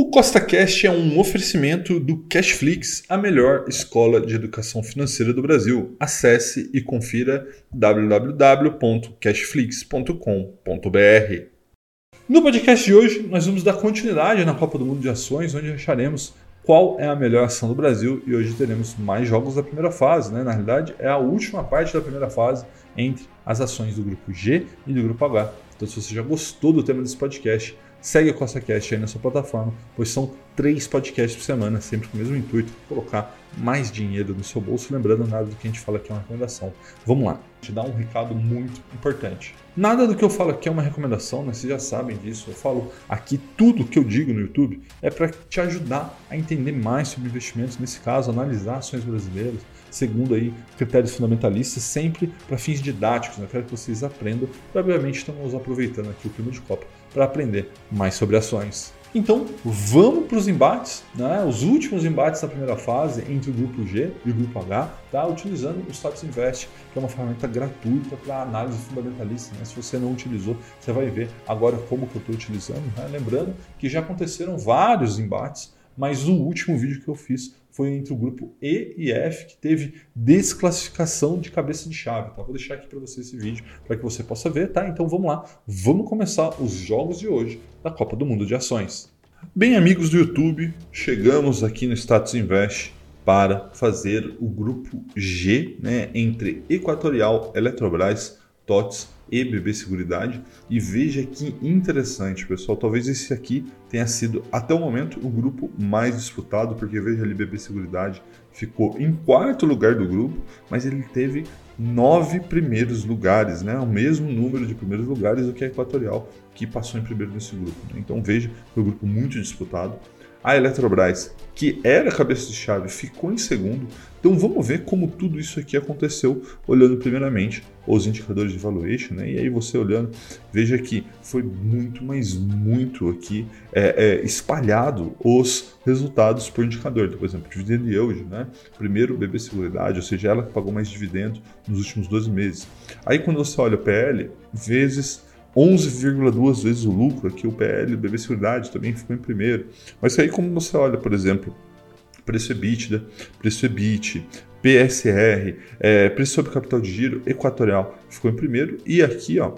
O CostaCast é um oferecimento do Cashflix, a melhor escola de educação financeira do Brasil. Acesse e confira www.cashflix.com.br. No podcast de hoje, nós vamos dar continuidade na Copa do Mundo de Ações, onde acharemos qual é a melhor ação do Brasil e hoje teremos mais jogos da primeira fase. Né? Na realidade, é a última parte da primeira fase entre as ações do grupo G e do grupo H. Então, se você já gostou do tema desse podcast, Segue o CostaCast aí na sua plataforma, pois são três podcasts por semana, sempre com o mesmo intuito, colocar mais dinheiro no seu bolso. Lembrando, nada do que a gente fala aqui é uma recomendação. Vamos lá, te dar um recado muito importante. Nada do que eu falo aqui é uma recomendação, né? vocês já sabem disso. Eu falo aqui tudo que eu digo no YouTube é para te ajudar a entender mais sobre investimentos, nesse caso, analisar ações brasileiras, segundo aí critérios fundamentalistas, sempre para fins didáticos. Né? Eu quero que vocês aprendam. Obviamente, estamos aproveitando aqui o clima de Copa para aprender mais sobre ações. Então, vamos para os embates, né? os últimos embates da primeira fase entre o grupo G e o grupo H, tá? utilizando o Status Invest, que é uma ferramenta gratuita para análise fundamentalista. Né? Se você não utilizou, você vai ver agora como que eu estou utilizando. Né? Lembrando que já aconteceram vários embates, mas o último vídeo que eu fiz foi entre o grupo E e F, que teve desclassificação de cabeça de chave. Tá? Vou deixar aqui para você esse vídeo para que você possa ver. Tá? Então vamos lá, vamos começar os jogos de hoje da Copa do Mundo de Ações. Bem, amigos do YouTube, chegamos aqui no Status Invest para fazer o grupo G né, entre Equatorial, Eletrobras, TOTS e BB Seguridade. E veja que interessante, pessoal. Talvez esse aqui tenha sido, até o momento, o grupo mais disputado, porque veja ali, BB Seguridade ficou em quarto lugar do grupo, mas ele teve nove primeiros lugares, né? o mesmo número de primeiros lugares do que a Equatorial, que passou em primeiro nesse grupo. Né? Então veja, foi um grupo muito disputado. A Eletrobras, que era cabeça de chave, ficou em segundo. Então vamos ver como tudo isso aqui aconteceu, olhando primeiramente os indicadores de valuation, né? E aí você olhando, veja que foi muito, mas muito aqui é, é, espalhado os resultados por indicador. Então, por exemplo, dividend yield, né? Primeiro BB Seguridade, ou seja, ela que pagou mais dividendo nos últimos 12 meses. Aí quando você olha o PL, vezes 11,2 vezes o lucro, aqui o PL, o BB Seguridade também ficou em primeiro. Mas aí como você olha, por exemplo, preço EBITDA, preço EBIT, PSR, é, preço sobre capital de giro, Equatorial ficou em primeiro. E aqui, ó,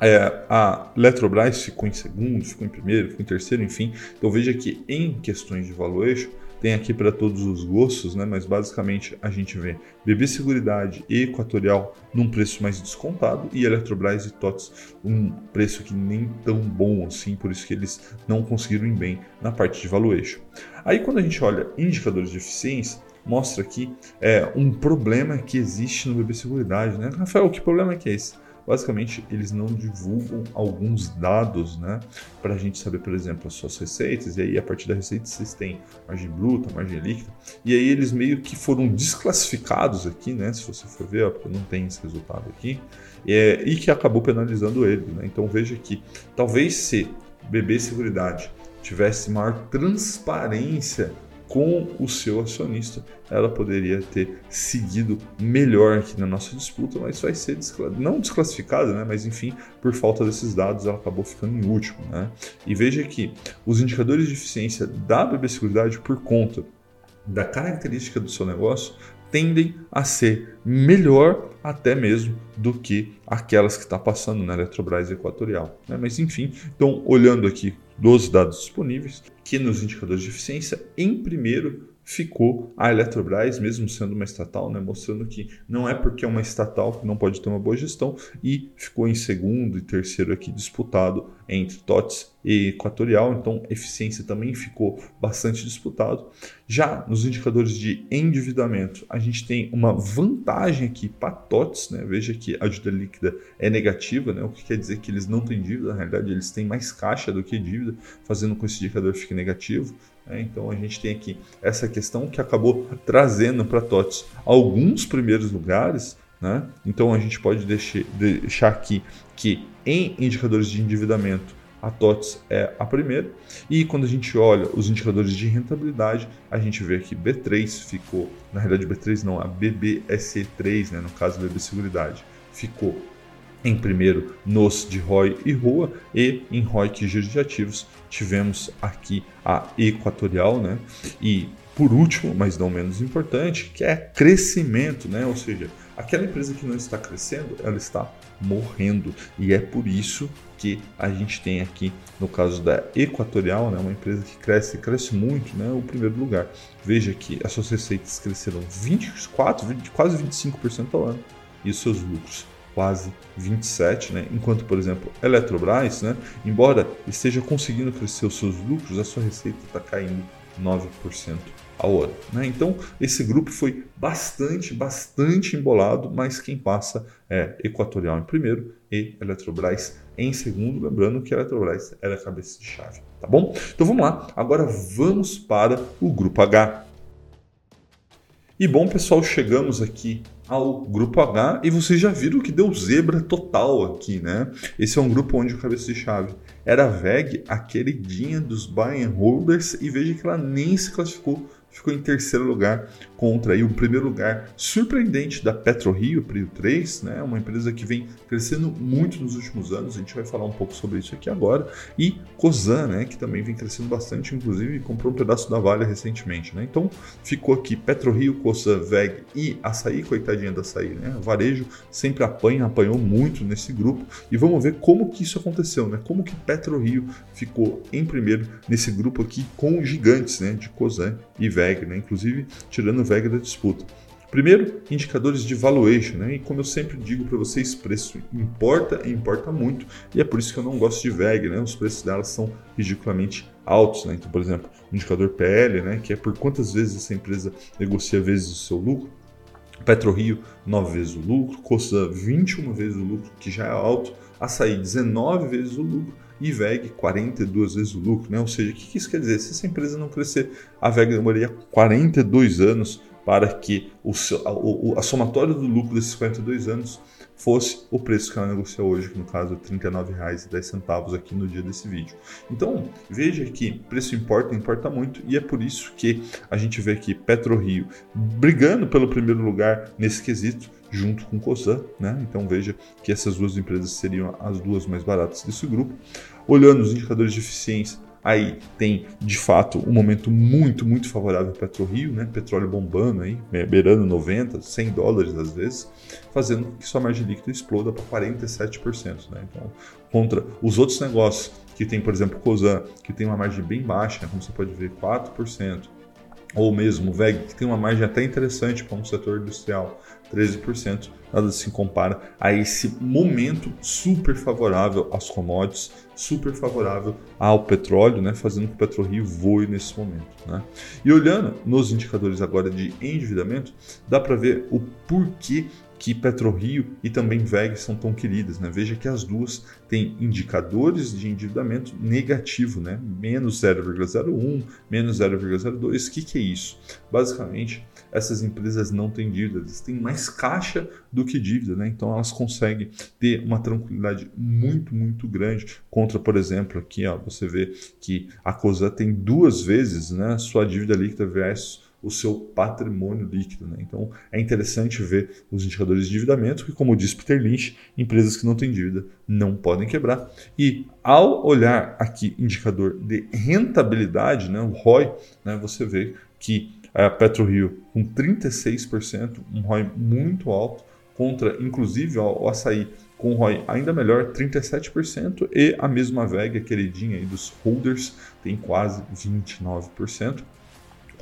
é, a Eletrobras ficou em segundo, ficou em primeiro, ficou em terceiro, enfim. Então veja que em questões de valuation, tem aqui para todos os gostos, né? mas basicamente a gente vê BB Seguridade e Equatorial num preço mais descontado e Eletrobras e TOTS um preço que nem tão bom assim, por isso que eles não conseguiram ir bem na parte de valuation. Aí quando a gente olha indicadores de eficiência, mostra aqui é, um problema que existe no BB Seguridade. Né? Rafael, que problema é que é esse? Basicamente eles não divulgam alguns dados, né, para a gente saber, por exemplo, as suas receitas, e aí a partir da receita vocês têm margem bruta, margem líquida, e aí eles meio que foram desclassificados aqui, né, se você for ver, ó, porque não tem esse resultado aqui, é, e que acabou penalizando ele, né, então veja que talvez se BB Seguridade tivesse maior transparência com o seu acionista, ela poderia ter seguido melhor aqui na nossa disputa, mas vai ser não desclassificada, né? mas enfim, por falta desses dados, ela acabou ficando em último. Né? E veja que os indicadores de eficiência da BB Seguridade, por conta da característica do seu negócio, tendem a ser melhor até mesmo do que aquelas que está passando na Eletrobras Equatorial. Né? Mas enfim, então olhando aqui dos dados disponíveis, que nos indicadores de eficiência, em primeiro ficou a Eletrobras, mesmo sendo uma estatal, né, mostrando que não é porque é uma estatal que não pode ter uma boa gestão, e ficou em segundo e terceiro aqui disputado entre TOTS e Equatorial, então eficiência também ficou bastante disputado. Já nos indicadores de endividamento, a gente tem uma vantagem aqui para TOTS, né? veja que a dívida líquida é negativa, né? o que quer dizer que eles não têm dívida, na realidade eles têm mais caixa do que dívida, fazendo com que esse indicador fique negativo. Né? Então a gente tem aqui essa questão que acabou trazendo para TOTS alguns primeiros lugares. Né? Então a gente pode deixar aqui que em indicadores de endividamento a TOTS é a primeira. E quando a gente olha os indicadores de rentabilidade, a gente vê que B3 ficou, na realidade B3 não, a BBSE3, né, no caso BB Seguridade, ficou em primeiro nos de ROI e RUA e em ROIC giro de ativos tivemos aqui a Equatorial, né? E por último, mas não menos importante, que é crescimento, né? Ou seja, aquela empresa que não está crescendo, ela está morrendo. E é por isso que a gente tem aqui, no caso da Equatorial, né, uma empresa que cresce, cresce muito, né, o primeiro lugar. Veja que as suas receitas cresceram 24, 20, quase 25% ao ano e os seus lucros quase 27, né? enquanto, por exemplo, Eletrobras, né, embora esteja conseguindo crescer os seus lucros, a sua receita está caindo 9% ao ano. Né? Então, esse grupo foi bastante, bastante embolado, mas quem passa é Equatorial em primeiro e Eletrobras em segundo. Lembrando que a Eletrobras era a cabeça de chave. Tá bom? Então vamos lá. Agora vamos para o grupo H. E bom, pessoal, chegamos aqui ao grupo H e vocês já viram que deu zebra total aqui, né? Esse é um grupo onde o cabeça de chave era a VEG, a queridinha dos buy and holders, e veja que ela nem se classificou ficou em terceiro lugar contra aí o primeiro lugar surpreendente da PetroRio, Prio 3, né? Uma empresa que vem crescendo muito nos últimos anos. A gente vai falar um pouco sobre isso aqui agora. E Cosan, né? Que também vem crescendo bastante, inclusive comprou um pedaço da Vale recentemente, né? Então ficou aqui PetroRio, Cosan, VEG e Açaí, coitadinha da Açaí, né? Varejo sempre apanha, apanhou muito nesse grupo. E vamos ver como que isso aconteceu, né? Como que PetroRio ficou em primeiro nesse grupo aqui com gigantes, né? De Cosan e VEG né? inclusive tirando VEG da disputa. Primeiro, indicadores de valuation, né? E como eu sempre digo para vocês, preço importa e importa muito, e é por isso que eu não gosto de VEG, né? Os preços delas são ridiculamente altos, né? Então, por exemplo, o indicador PL, né? Que é por quantas vezes essa empresa negocia vezes o seu lucro. PetroRio, 9 vezes o lucro, Cosan, 21 vezes o lucro, que já é alto, Açaí, 19 vezes o lucro, e VEG 42 vezes o lucro, né? Ou seja, o que isso quer dizer? Se essa empresa não crescer, a VEG demoraria 42 anos para que o, a, a somatória do lucro desses 42 anos fosse o preço que ela negocia hoje, que no caso é R$ 39,10 aqui no dia desse vídeo. Então, veja que preço importa, importa muito, e é por isso que a gente vê aqui PetroRio brigando pelo primeiro lugar nesse quesito, junto com Cosan, né? Então veja que essas duas empresas seriam as duas mais baratas desse grupo. Olhando os indicadores de eficiência, aí tem de fato um momento muito, muito favorável para PetroRio, né? Petróleo bombando aí, beirando 90, 100 dólares às vezes, fazendo com que sua margem líquida exploda para 47%, né? Então, contra os outros negócios que tem, por exemplo, Cosan, que tem uma margem bem baixa, como você pode ver, 4%, ou mesmo o VEG, que tem uma margem até interessante para um setor industrial, 13%, nada se compara a esse momento super favorável às commodities, super favorável ao petróleo, né, fazendo com que o PetroRio voe nesse momento. Né? E olhando nos indicadores agora de endividamento, dá para ver o porquê que PetroRio e também VEG são tão queridas. Né? Veja que as duas têm indicadores de endividamento negativo, né? menos 0,01, menos 0,02. O que, que é isso? Basicamente, essas empresas não têm dívidas, têm mais caixa do que dívida, né? então elas conseguem ter uma tranquilidade muito, muito grande contra, por exemplo, aqui ó, você vê que a COSA tem duas vezes né, sua dívida líquida versus o seu patrimônio líquido. Né? Então é interessante ver os indicadores de endividamento, que, como disse Peter Lynch, empresas que não têm dívida não podem quebrar. E ao olhar aqui indicador de rentabilidade, né, o ROI, né, você vê que a PetroRio com 36%, um ROI muito alto, contra inclusive o açaí com um ROI ainda melhor, 37%, e a mesma VEG, a queridinha aí dos holders, tem quase 29%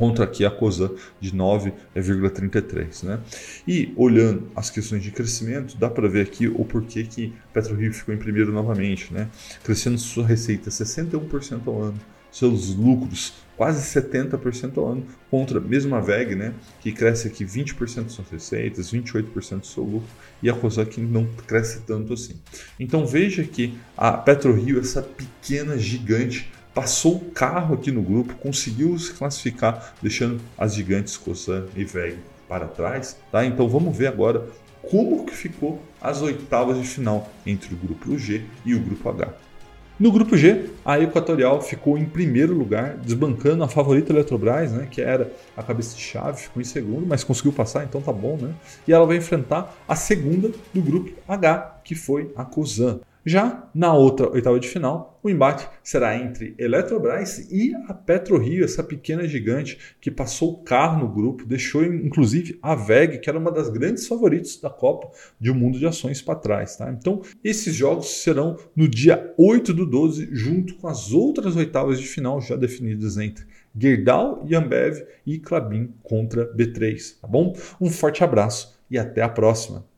contra aqui a COSAN de 9,33. Né? E olhando as questões de crescimento, dá para ver aqui o porquê que PetroRio ficou em primeiro novamente, né? crescendo sua receita 61% ao ano, seus lucros quase 70% ao ano, contra mesmo a VEG, né, que cresce aqui 20% de suas receitas, 28% do seu lucro, e a COSAN que não cresce tanto assim. Então veja que a PetroRio, essa pequena gigante, passou o carro aqui no grupo, conseguiu se classificar, deixando as gigantes Cosan e VEG para trás. Tá? Então vamos ver agora como que ficou as oitavas de final entre o grupo G e o grupo H. No grupo G, a Equatorial ficou em primeiro lugar, desbancando a favorita Eletrobras, né, que era a cabeça de chave, ficou em segundo, mas conseguiu passar, então tá bom, né? E ela vai enfrentar a segunda do grupo H, que foi a Cosan. Já na outra oitava de final, o embate será entre Eletrobras e a PetroRio, essa pequena gigante que passou o carro no grupo, deixou inclusive a VEG, que era uma das grandes favoritas da Copa de um mundo de ações para trás. Tá? Então, esses jogos serão no dia 8 do 12, junto com as outras oitavas de final já definidas entre Gerdau e Ambev e Clabin contra B3. Tá bom? Um forte abraço e até a próxima.